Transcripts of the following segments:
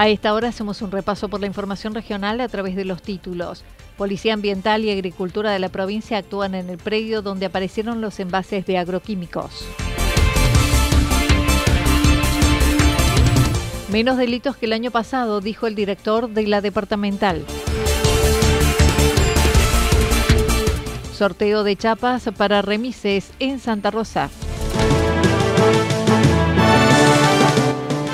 A esta hora hacemos un repaso por la información regional a través de los títulos. Policía Ambiental y Agricultura de la provincia actúan en el predio donde aparecieron los envases de agroquímicos. Menos delitos que el año pasado, dijo el director de la departamental. Sorteo de chapas para remises en Santa Rosa.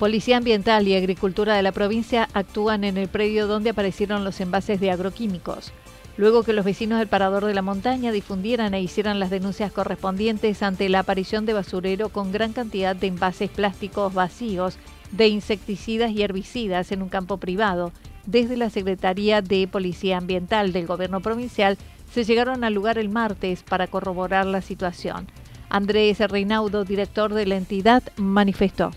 Policía Ambiental y Agricultura de la provincia actúan en el predio donde aparecieron los envases de agroquímicos. Luego que los vecinos del Parador de la Montaña difundieran e hicieran las denuncias correspondientes ante la aparición de basurero con gran cantidad de envases plásticos vacíos de insecticidas y herbicidas en un campo privado, desde la Secretaría de Policía Ambiental del Gobierno Provincial se llegaron al lugar el martes para corroborar la situación. Andrés Reinaudo, director de la entidad, manifestó.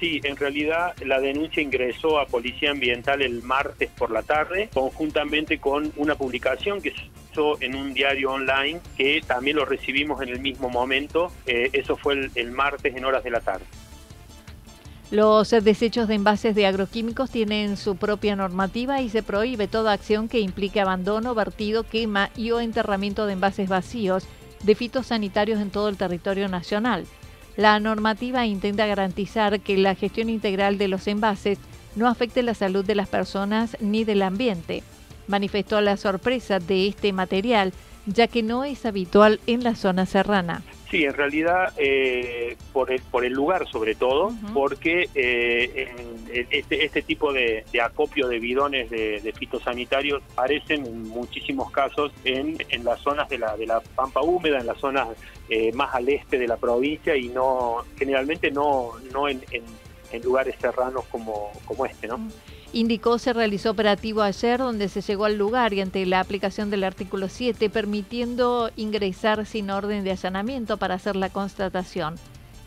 Sí, en realidad la denuncia ingresó a Policía Ambiental el martes por la tarde, conjuntamente con una publicación que se hizo en un diario online que también lo recibimos en el mismo momento. Eh, eso fue el, martes en horas de la tarde. Los desechos de envases de agroquímicos tienen su propia normativa y se prohíbe toda acción que implique abandono, vertido, quema y o enterramiento de envases vacíos de fitosanitarios en todo el territorio nacional. La normativa intenta garantizar que la gestión integral de los envases no afecte la salud de las personas ni del ambiente. Manifestó la sorpresa de este material, ya que no es habitual en la zona serrana. Sí, en realidad eh, por, el, por el lugar sobre todo, porque eh, en, este, este tipo de, acopio de bidones de, fitosanitarios aparecen en muchísimos casos en, en las zonas de la, de la pampa húmeda, en las zonas eh, más al este de la provincia y no generalmente no, no en, en, lugares serranos como, como este, ¿no? Indicó se realizó operativo ayer donde se llegó al lugar y ante la aplicación del artículo 7 permitiendo ingresar sin orden de allanamiento para hacer la constatación.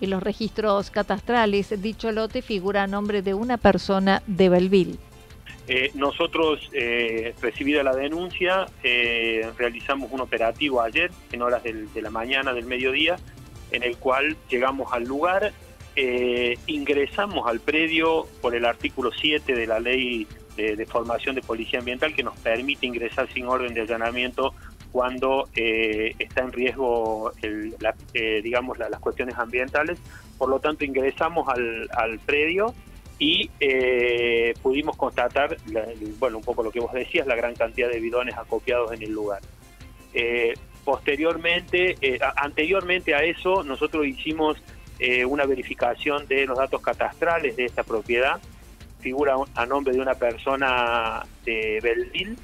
En los registros catastrales dicho lote figura a nombre de una persona de Belville. Eh, nosotros, eh, recibida la denuncia, eh, realizamos un operativo ayer, en horas de la mañana, del mediodía, en el cual llegamos al lugar, ingresamos al predio por el artículo 7 de la ley de, formación de policía ambiental que nos permite ingresar sin orden de allanamiento cuando está en riesgo, digamos, las cuestiones ambientales. Por lo tanto, ingresamos al, al predio y eh, pudimos constatar, bueno, un poco lo que vos decías, la gran cantidad de bidones acopiados en el lugar. Eh, posteriormente, eh, anteriormente a eso, nosotros hicimos una verificación de los datos catastrales de esta propiedad, figura a nombre de una persona de Belleville,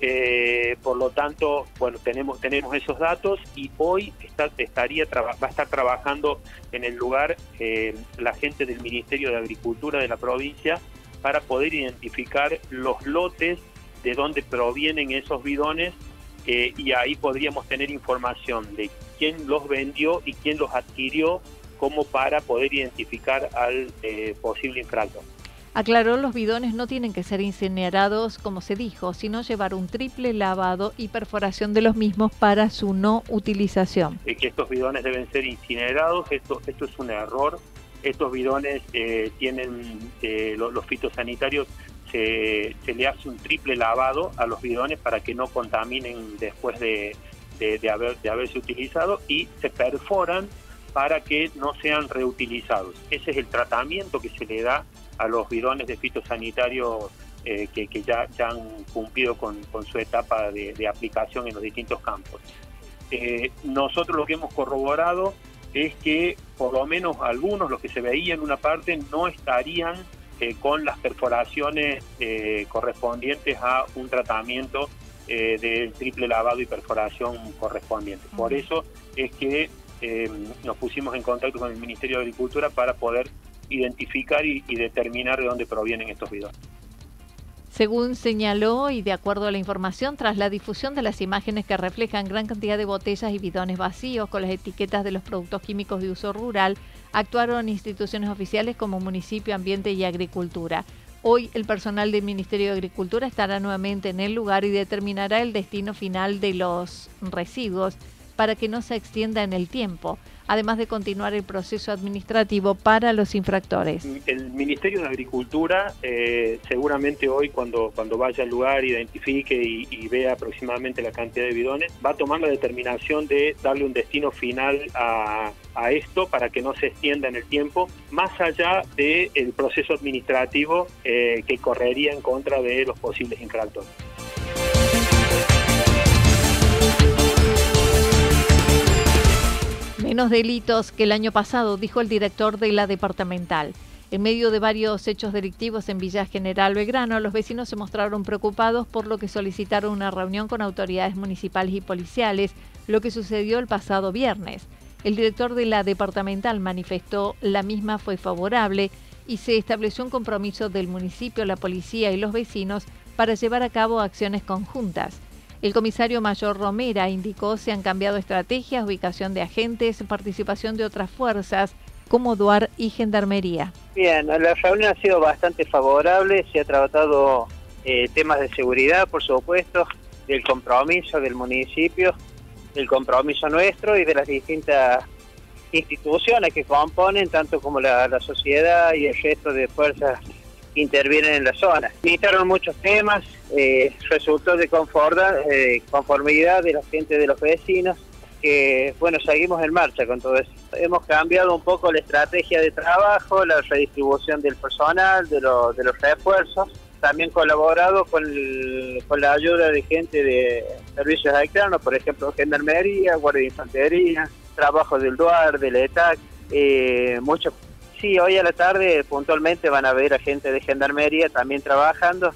eh, por lo tanto, bueno, tenemos tenemos esos datos y hoy está, estaría va a estar trabajando en el lugar eh, la gente del Ministerio de Agricultura de la provincia para poder identificar los lotes de dónde provienen esos bidones eh, y ahí podríamos tener información de quién los vendió y quién los adquirió como para poder identificar al posible infractor. Aclaró los bidones no tienen que ser incinerados como se dijo, sino llevar un triple lavado y perforación de los mismos para su no utilización. que estos bidones deben ser incinerados, esto, esto es un error. Estos bidones eh, tienen eh, los, fitosanitarios, se, le hace un triple lavado a los bidones para que no contaminen después de, de, haber, de haberse utilizado y se perforan para que no sean reutilizados. Ese es el tratamiento que se le da a los bidones de fitosanitario eh, que, ya, han cumplido con, su etapa de, aplicación en los distintos campos. Eh, nosotros lo que hemos corroborado es que por lo menos algunos, los que se veían en una parte, no estarían eh, con las perforaciones correspondientes a un tratamiento del triple lavado y perforación correspondiente. Por eso es que nos pusimos en contacto con el Ministerio de Agricultura para poder identificar y, determinar de dónde provienen estos bidones. Según señaló y de acuerdo a la información, tras la difusión de las imágenes que reflejan gran cantidad de botellas y bidones vacíos con las etiquetas de los productos químicos de uso rural, actuaron instituciones oficiales como Municipio, Ambiente y Agricultura. Hoy el personal del Ministerio de Agricultura estará nuevamente en el lugar y determinará el destino final de los residuos para que no se extienda en el tiempo además de continuar el proceso administrativo para los infractores. El Ministerio de Agricultura eh, seguramente hoy cuando, cuando vaya al lugar, identifique y, vea aproximadamente la cantidad de bidones, va a tomar la determinación de darle un destino final a, esto para que no se extienda en el tiempo, más allá del proceso administrativo eh, que correría en contra de los posibles infractores. Menos delitos que el año pasado, dijo el director de la departamental. En medio de varios hechos delictivos en Villa General Belgrano, los vecinos se mostraron preocupados por lo que solicitaron una reunión con autoridades municipales y policiales, lo que sucedió el pasado viernes. El director de la departamental manifestó la misma fue favorable y se estableció un compromiso del municipio, la policía y los vecinos para llevar a cabo acciones conjuntas. El comisario mayor Romera indicó se han cambiado estrategias, ubicación de agentes, participación de otras fuerzas como DUAR y Gendarmería. Bien, la reunión ha sido bastante favorable, se ha tratado eh, temas de seguridad, por supuesto, del compromiso del municipio, del compromiso nuestro y de las distintas instituciones que componen, tanto como la, la sociedad y el resto de fuerzas intervienen en la zona. Visitaron muchos temas, eh, resultó de eh, conformidad de la gente de los vecinos, que bueno, seguimos en marcha con todo eso. Hemos cambiado un poco la estrategia de trabajo, la redistribución del personal, de, de los refuerzos, también colaborado con, la ayuda de gente de servicios externos, por ejemplo, Gendarmería, Guardia de Infantería, trabajo del DUAR, del ETAC, eh, muchos Sí, hoy a la tarde puntualmente van a ver a gente de Gendarmería también trabajando.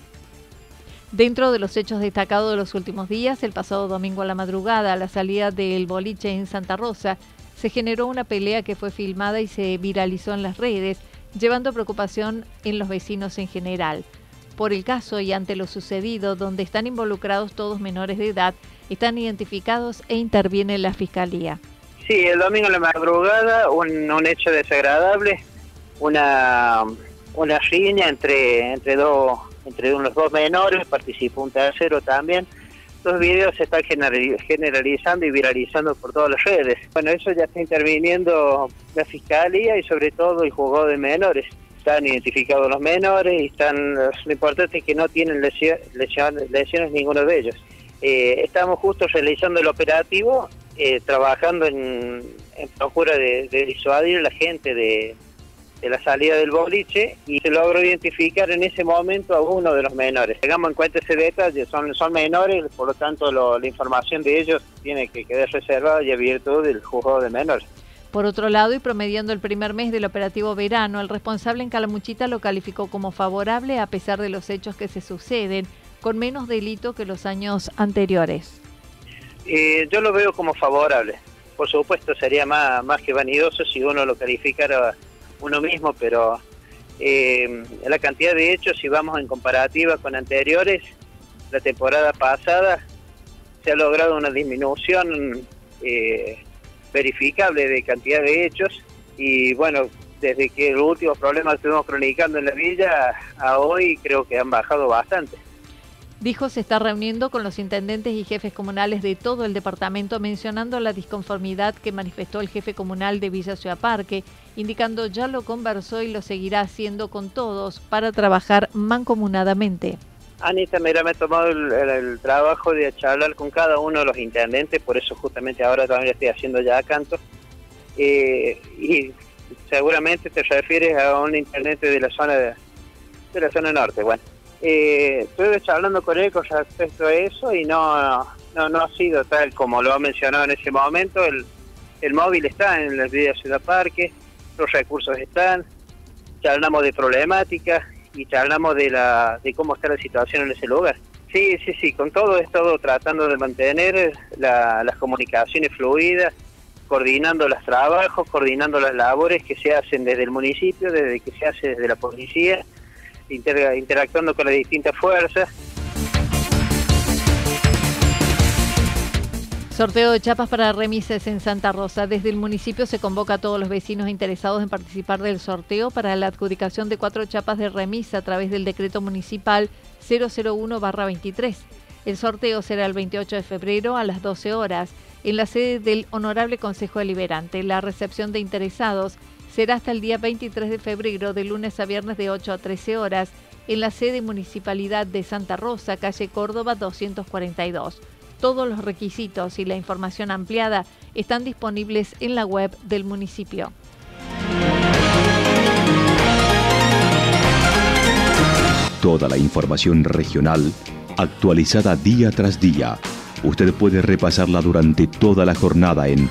Dentro de los hechos destacados de los últimos días, el pasado domingo a la madrugada, a la salida del boliche en Santa Rosa, se generó una pelea que fue filmada y se viralizó en las redes, llevando preocupación en los vecinos en general. Por el caso y ante lo sucedido, donde están involucrados todos menores de edad, están identificados e interviene la Fiscalía. Sí, el domingo a la madrugada, un, un hecho desagradable una, una riña entre, entre, dos, entre unos dos menores, participó un tercero también. Los videos se están generalizando y viralizando por todas las redes. Bueno, eso ya está interviniendo la fiscalía y sobre todo el juzgado de menores. Están identificados los menores y están, lo importante es que no tienen lesiones, lesiones ninguno de ellos. Eh, estamos justo realizando el operativo, eh, trabajando en, en procura de, de disuadir a la gente de, de la salida del boliche y se logró identificar en ese momento a uno de los menores. Tengamos en cuenta ese detalle, son, son menores, por lo tanto la información de ellos tiene que quedar reservada y abierto del juzgado de menores. Por otro lado, y promediando el primer mes del operativo verano, el responsable en Calamuchita lo calificó como favorable a pesar de los hechos que se suceden, con menos delito que los años anteriores. Eh, yo lo veo como favorable. Por supuesto, sería más, más que vanidoso si uno lo calificara uno mismo, pero eh, la cantidad de hechos, si vamos en comparativa con anteriores, la temporada pasada se ha logrado una disminución eh, verificable de cantidad de hechos y bueno, desde que el último problema que estuvimos cronicando en la villa a hoy creo que han bajado bastante. Dijo se está reuniendo con los intendentes y jefes comunales de todo el departamento mencionando la disconformidad que manifestó el jefe comunal de Villa Ciudad Parque, indicando ya lo conversó y lo seguirá haciendo con todos para trabajar mancomunadamente. Anita, mira, me he tomado el, trabajo de charlar con cada uno de los intendentes, por eso justamente ahora también estoy haciendo ya canto. Eh, y seguramente te refieres a un intendente de la zona de, la zona norte. Bueno, eh, estuve charlando con él con respecto a eso y no, no, no ha sido tal como lo ha mencionado en ese momento. El, el móvil está en la Ciudad Parque, los recursos están, charlamos de problemáticas y charlamos de, la, de cómo está la situación en ese lugar. Sí, sí, sí, con todo he estado tratando de mantener las comunicaciones fluidas, coordinando los trabajos, coordinando las labores que se hacen desde el municipio, desde que se hace desde la policía, interactuando con las distintas fuerzas. Sorteo de chapas para remises en Santa Rosa. Desde el municipio se convoca a todos los vecinos interesados en participar del sorteo para la adjudicación de cuatro chapas de remisa a través del decreto municipal 001-23. El sorteo será el 28 de febrero a las 12 horas en la sede del Honorable Consejo Deliberante. La recepción de interesados será hasta el día 23 de febrero, de lunes a viernes de 8 a 13 horas, en la sede Municipalidad de Santa Rosa, calle Córdoba 242. Todos los requisitos y la información ampliada están disponibles en la web del municipio. Toda la información regional actualizada día tras día. Usted puede repasarla durante toda la jornada en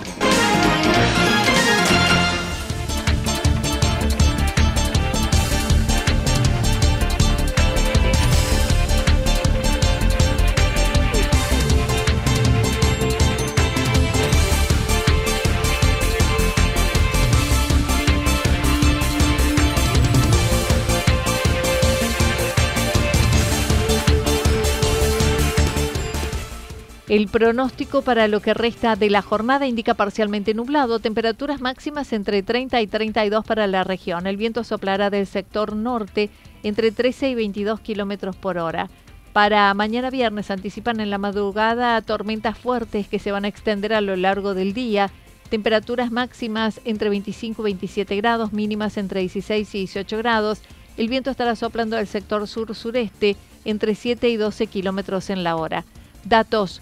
El pronóstico para lo que resta de la jornada indica parcialmente nublado, temperaturas máximas entre 30 y 32 para la región. El viento soplará del sector norte entre 13 y 22 kilómetros por hora. Para mañana viernes anticipan en la madrugada tormentas fuertes que se van a extender a lo largo del día. Temperaturas máximas entre 25 y 27 grados, mínimas entre 16 y 18 grados. El viento estará soplando del sector sur-sureste entre 7 y 12 kilómetros en la hora. Datos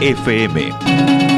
FM.